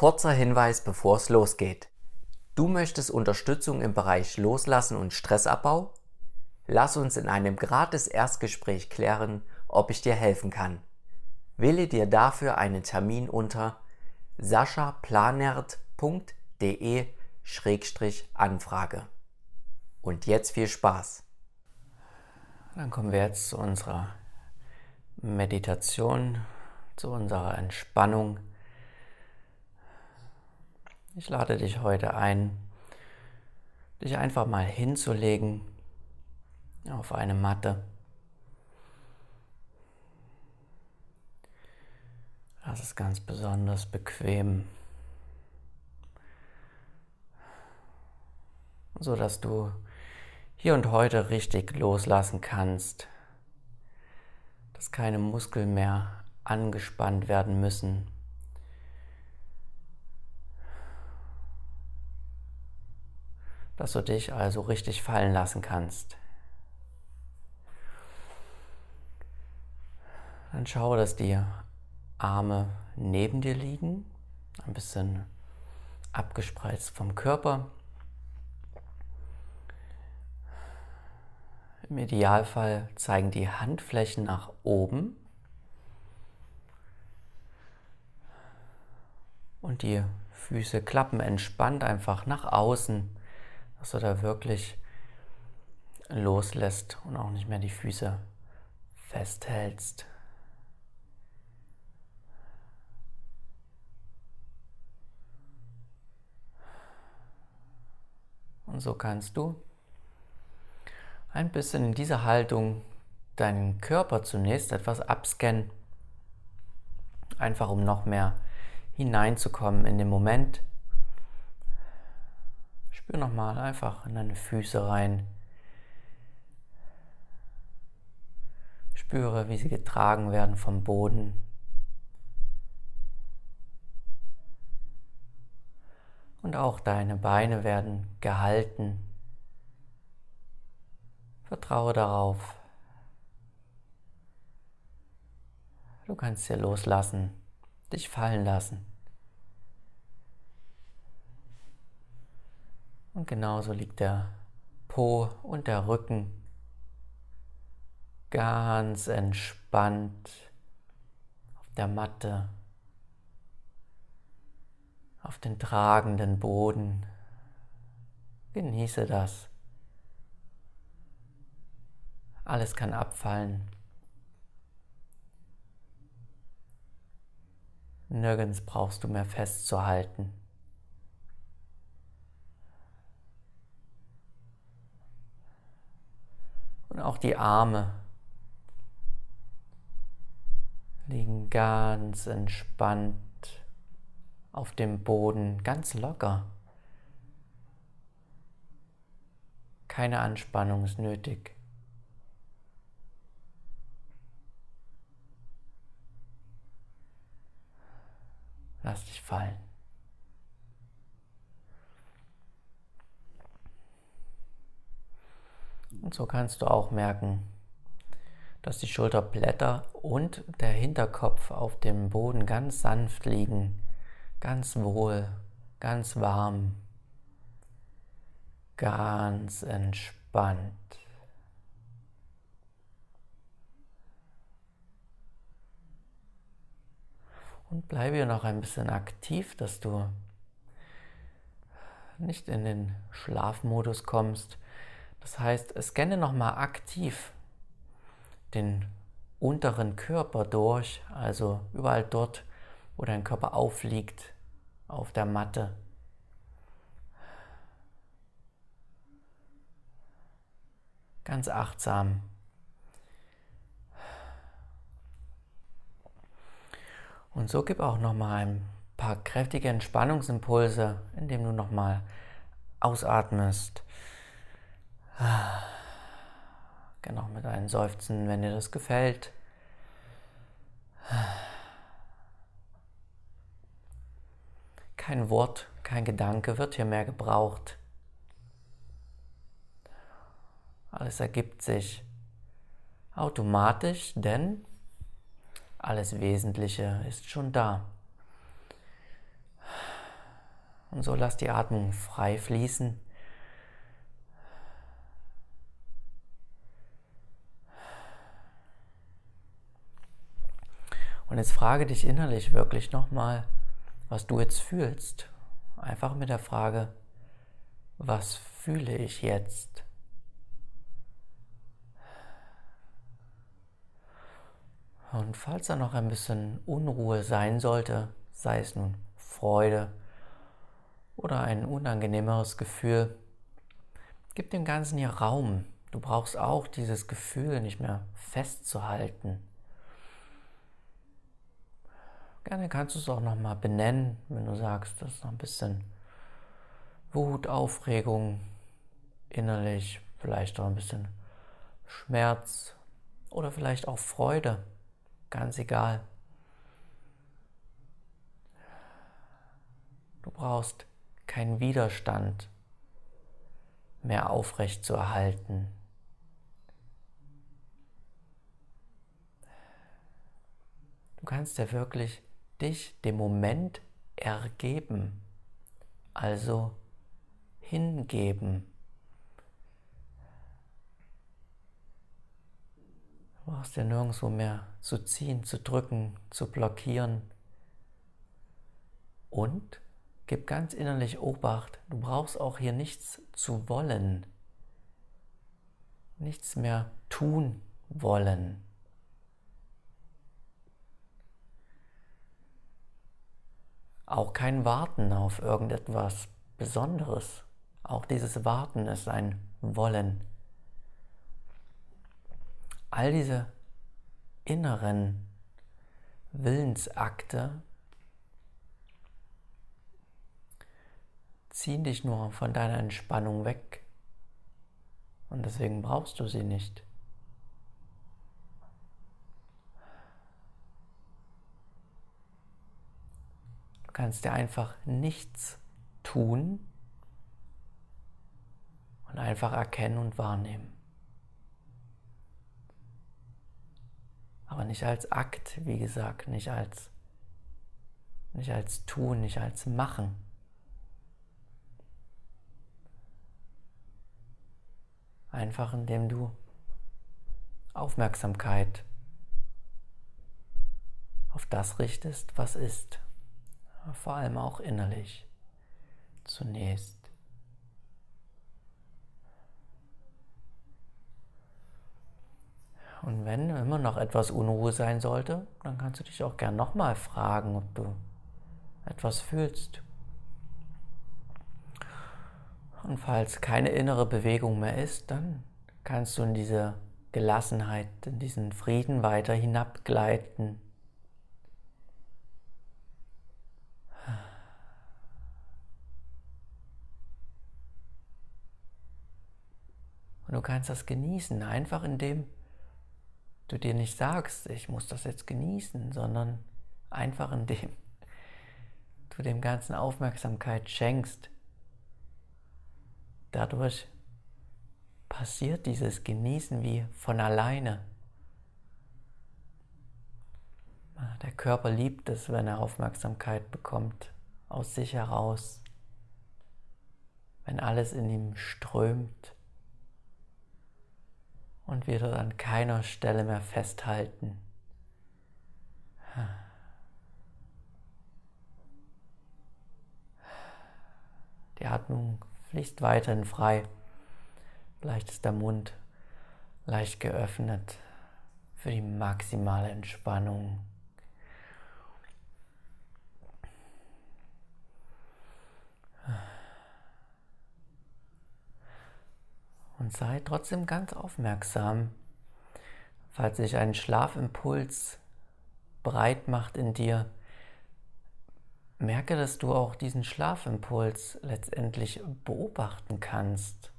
Kurzer Hinweis, bevor es losgeht. Du möchtest Unterstützung im Bereich Loslassen und Stressabbau? Lass uns in einem gratis Erstgespräch klären, ob ich dir helfen kann. Wähle dir dafür einen Termin unter saschaplanert.de-anfrage. Und jetzt viel Spaß. Dann kommen wir jetzt zu unserer Meditation, zu unserer Entspannung. Ich lade dich heute ein, dich einfach mal hinzulegen auf eine Matte. Das ist ganz besonders bequem, so dass du hier und heute richtig loslassen kannst, dass keine Muskeln mehr angespannt werden müssen. Dass du dich also richtig fallen lassen kannst. Dann schau, dass die Arme neben dir liegen, ein bisschen abgespreizt vom Körper. Im Idealfall zeigen die Handflächen nach oben und die Füße klappen entspannt einfach nach außen, dass du da wirklich loslässt und auch nicht mehr die Füße festhältst. Und so kannst du ein bisschen in dieser Haltung deinen Körper zunächst etwas abscannen, einfach um noch mehr hineinzukommen in den Moment. Spür nochmal einfach in deine Füße rein. Spüre, wie sie getragen werden vom Boden. Und auch deine Beine werden gehalten. Vertraue darauf. Du kannst hier loslassen, dich fallen lassen. Und genauso liegt der Po und der Rücken ganz entspannt auf der Matte auf den tragenden Boden. Genieße das. Alles kann abfallen. Nirgends brauchst du mehr festzuhalten. Auch die Arme liegen ganz entspannt auf dem Boden ganz locker. Keine Anspannung ist nötig. Lass dich fallen. Und so kannst du auch merken, dass die Schulterblätter und der Hinterkopf auf dem Boden ganz sanft liegen ganz wohl, ganz warm, ganz entspannt. Und bleibe hier noch ein bisschen aktiv, dass du nicht in den Schlafmodus kommst. Das heißt, scanne nochmal aktiv den unteren Körper durch, also überall dort, wo dein Körper aufliegt auf der Matte. Ganz achtsam. Und so gib auch noch mal ein paar kräftige Entspannungsimpulse, indem du noch mal ausatmest. Noch mit einem Seufzen, wenn dir das gefällt. Kein Wort, kein Gedanke wird hier mehr gebraucht. Alles ergibt sich automatisch, denn alles Wesentliche ist schon da. Und so lass die Atmung frei fließen. Und jetzt frage dich innerlich wirklich nochmal, was du jetzt fühlst. Einfach mit der Frage, was fühle ich jetzt? Und falls da noch ein bisschen Unruhe sein sollte, sei es nun Freude oder ein unangenehmeres Gefühl, gib dem Ganzen hier Raum. Du brauchst auch dieses Gefühl nicht mehr festzuhalten. Gerne kannst du es auch nochmal benennen, wenn du sagst, das ist noch ein bisschen Wut, Aufregung, innerlich, vielleicht auch ein bisschen Schmerz oder vielleicht auch Freude, ganz egal. Du brauchst keinen Widerstand mehr aufrecht zu erhalten. Du kannst ja wirklich dich dem Moment ergeben, also hingeben. Du brauchst ja nirgendwo mehr zu ziehen, zu drücken, zu blockieren. Und gib ganz innerlich Obacht, du brauchst auch hier nichts zu wollen, nichts mehr tun wollen. Auch kein Warten auf irgendetwas Besonderes. Auch dieses Warten ist ein Wollen. All diese inneren Willensakte ziehen dich nur von deiner Entspannung weg. Und deswegen brauchst du sie nicht. Kannst dir einfach nichts tun und einfach erkennen und wahrnehmen. Aber nicht als Akt, wie gesagt, nicht als, nicht als Tun, nicht als Machen. Einfach indem du Aufmerksamkeit auf das richtest, was ist vor allem auch innerlich zunächst. Und wenn immer noch etwas Unruhe sein sollte, dann kannst du dich auch gern nochmal fragen, ob du etwas fühlst. Und falls keine innere Bewegung mehr ist, dann kannst du in diese Gelassenheit, in diesen Frieden weiter hinabgleiten Und du kannst das genießen, einfach indem du dir nicht sagst, ich muss das jetzt genießen, sondern einfach indem du dem Ganzen Aufmerksamkeit schenkst. Dadurch passiert dieses Genießen wie von alleine. Der Körper liebt es, wenn er Aufmerksamkeit bekommt, aus sich heraus, wenn alles in ihm strömt und wir dort an keiner Stelle mehr festhalten. Die Atmung fließt weiterhin frei. Vielleicht ist der Mund leicht geöffnet für die maximale Entspannung. Und sei trotzdem ganz aufmerksam, falls sich ein Schlafimpuls breit macht in dir. Merke, dass du auch diesen Schlafimpuls letztendlich beobachten kannst,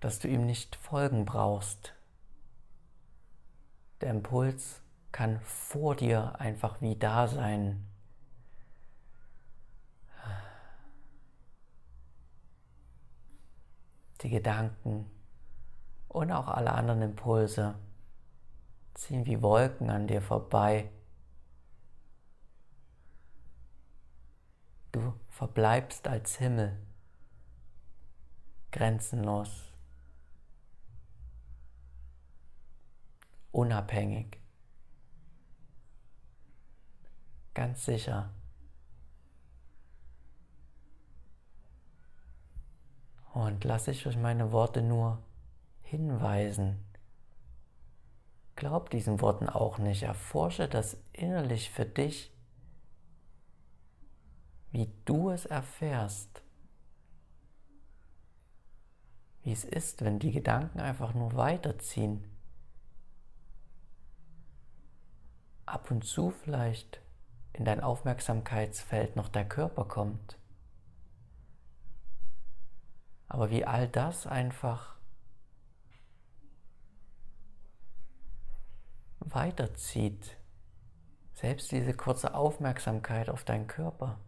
dass du ihm nicht folgen brauchst. Der Impuls kann vor dir einfach wie da sein. Die Gedanken und auch alle anderen Impulse ziehen wie Wolken an dir vorbei. Du verbleibst als Himmel grenzenlos, unabhängig, ganz sicher. Und lass ich durch meine Worte nur hinweisen. Glaub diesen Worten auch nicht. Erforsche das innerlich für dich, wie du es erfährst. Wie es ist, wenn die Gedanken einfach nur weiterziehen. Ab und zu vielleicht in dein Aufmerksamkeitsfeld noch der Körper kommt. Aber wie all das einfach weiterzieht, selbst diese kurze Aufmerksamkeit auf deinen Körper.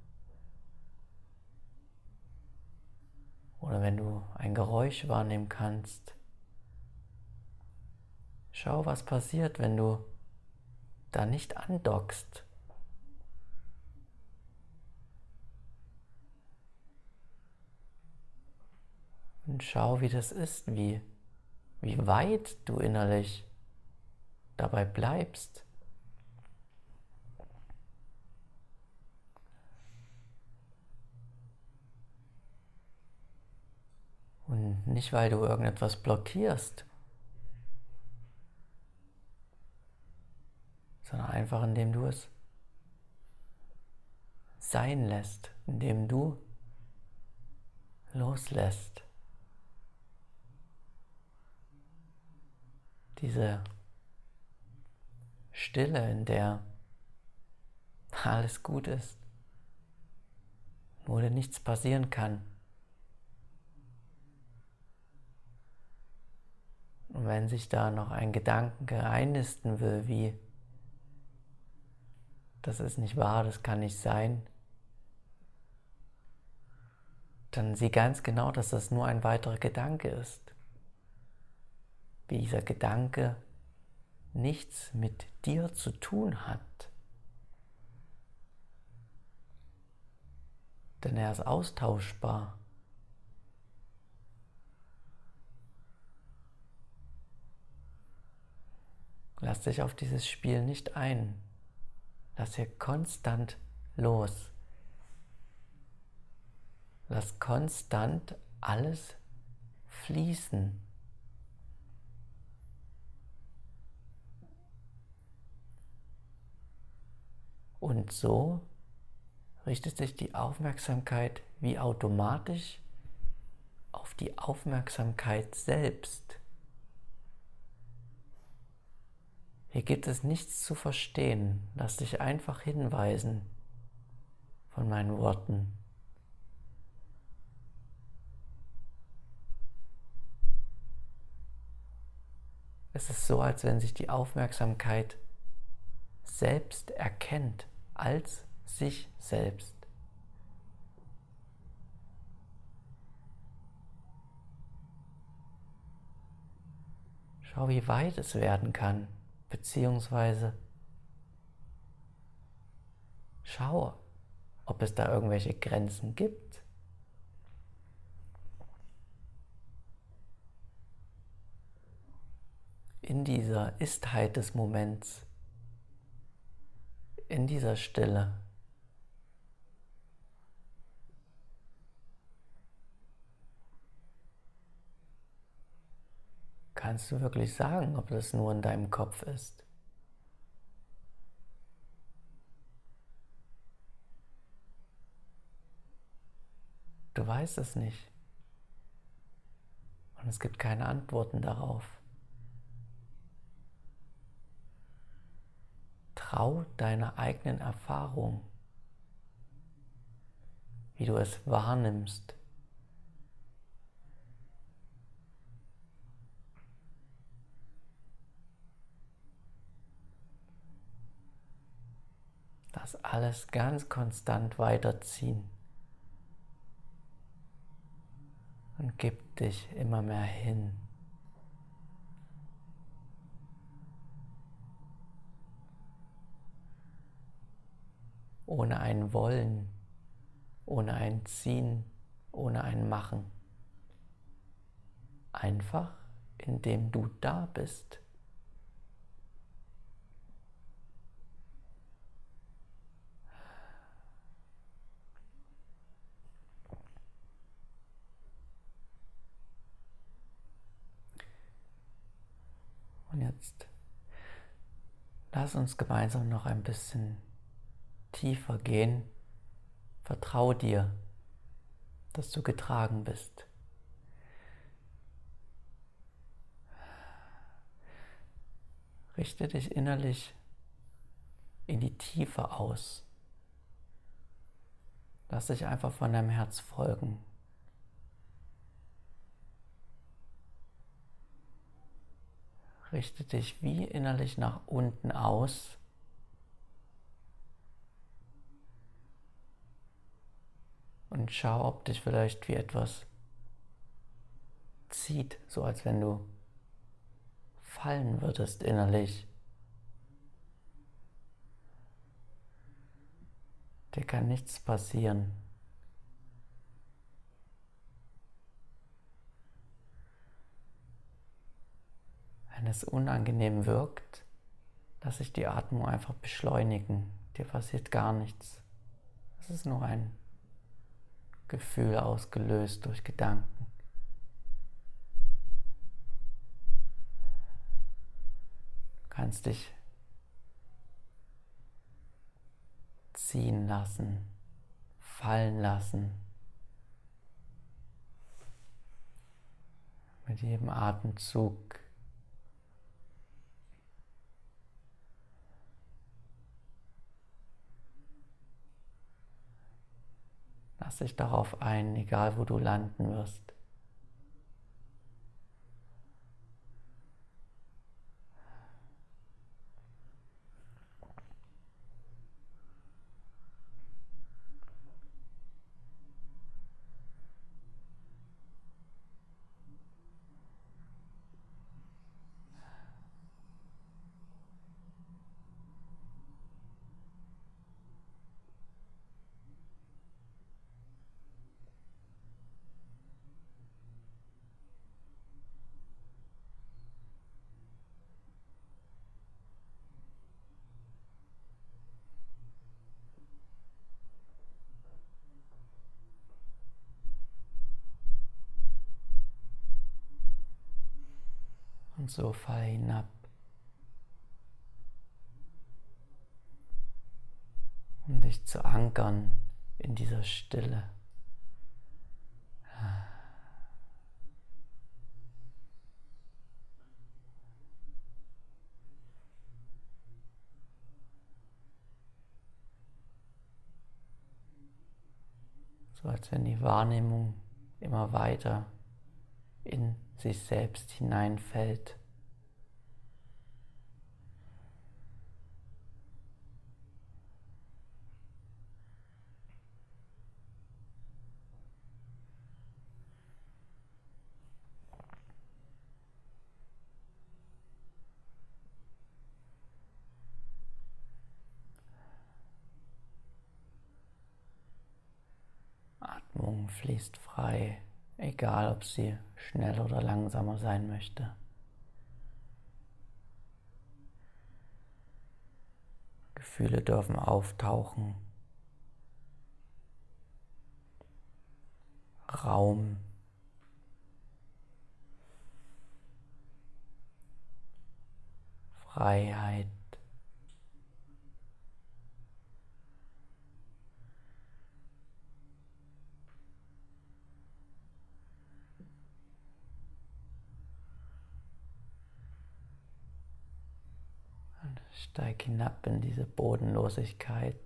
Oder wenn du ein Geräusch wahrnehmen kannst, schau, was passiert, wenn du da nicht andockst. Und schau, wie das ist, wie, wie weit du innerlich dabei bleibst. Und nicht, weil du irgendetwas blockierst, sondern einfach indem du es sein lässt, indem du loslässt. Diese Stille, in der alles gut ist, wo dir nichts passieren kann. Und wenn sich da noch ein Gedanken einnisten will, wie das ist nicht wahr, das kann nicht sein, dann sieh ganz genau, dass das nur ein weiterer Gedanke ist wie dieser Gedanke nichts mit dir zu tun hat. Denn er ist austauschbar. Lass dich auf dieses Spiel nicht ein. Lass hier konstant los. Lass konstant alles fließen. Und so richtet sich die Aufmerksamkeit wie automatisch auf die Aufmerksamkeit selbst. Hier gibt es nichts zu verstehen. Lass dich einfach hinweisen von meinen Worten. Es ist so, als wenn sich die Aufmerksamkeit selbst erkennt als sich selbst. Schau, wie weit es werden kann, beziehungsweise schau, ob es da irgendwelche Grenzen gibt. In dieser Istheit des Moments in dieser Stille. Kannst du wirklich sagen, ob das nur in deinem Kopf ist? Du weißt es nicht. Und es gibt keine Antworten darauf. Vertrau deiner eigenen Erfahrung, wie du es wahrnimmst. Das alles ganz konstant weiterziehen und gib dich immer mehr hin. Ohne ein Wollen, ohne ein Ziehen, ohne ein Machen. Einfach, indem du da bist. Und jetzt lass uns gemeinsam noch ein bisschen tiefer gehen. Vertrau dir, dass du getragen bist. Richte dich innerlich in die Tiefe aus. Lass dich einfach von deinem Herz folgen. Richte dich wie innerlich nach unten aus. Und schau, ob dich vielleicht wie etwas zieht, so als wenn du fallen würdest innerlich. Dir kann nichts passieren. Wenn es unangenehm wirkt, lass ich die Atmung einfach beschleunigen. Dir passiert gar nichts. Es ist nur ein Gefühl ausgelöst durch Gedanken. Du kannst dich ziehen lassen, fallen lassen. Mit jedem Atemzug Lass dich darauf ein, egal wo du landen wirst. So fall hinab. Um dich zu ankern in dieser Stille. So als wenn die Wahrnehmung immer weiter in sich selbst hineinfällt. Atmung fließt frei egal ob sie schnell oder langsamer sein möchte. Gefühle dürfen auftauchen. Raum. Freiheit. Steig hinab in diese Bodenlosigkeit.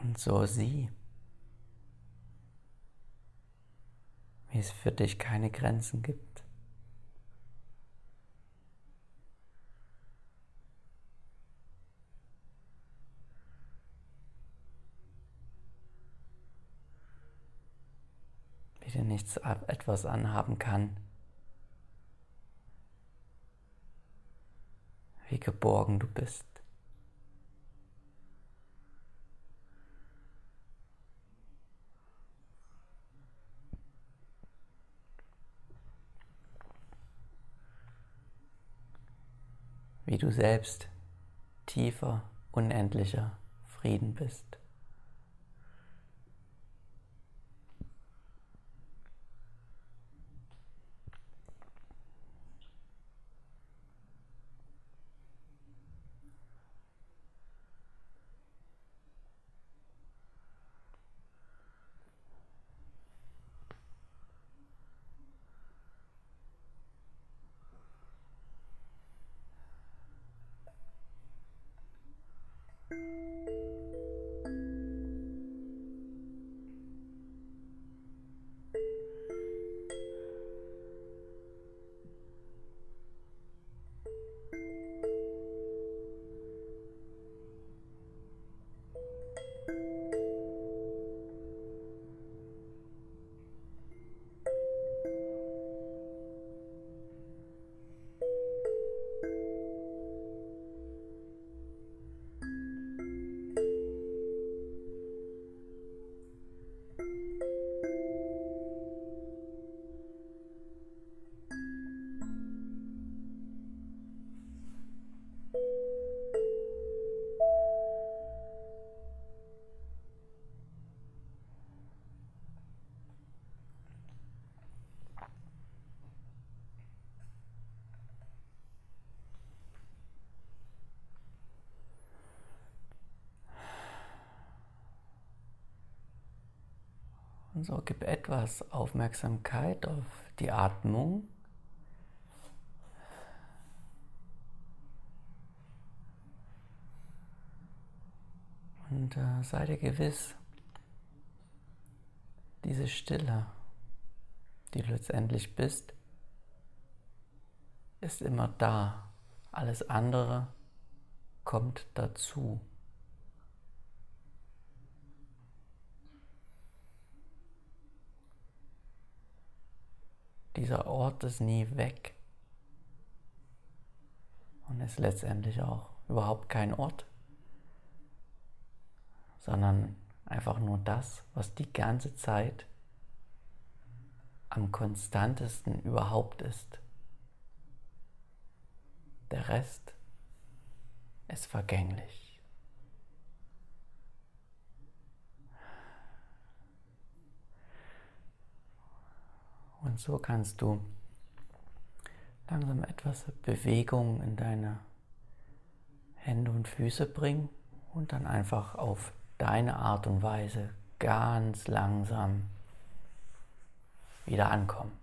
Und so sieh, wie es für dich keine Grenzen gibt. Wie dir nichts etwas anhaben kann. Wie geborgen du bist. Wie du selbst tiefer, unendlicher Frieden bist. So gib etwas Aufmerksamkeit auf die Atmung. Und äh, sei dir gewiss, diese Stille, die du letztendlich bist, ist immer da. Alles andere kommt dazu. Dieser Ort ist nie weg und ist letztendlich auch überhaupt kein Ort, sondern einfach nur das, was die ganze Zeit am konstantesten überhaupt ist. Der Rest ist vergänglich. Und so kannst du langsam etwas Bewegung in deine Hände und Füße bringen und dann einfach auf deine Art und Weise ganz langsam wieder ankommen.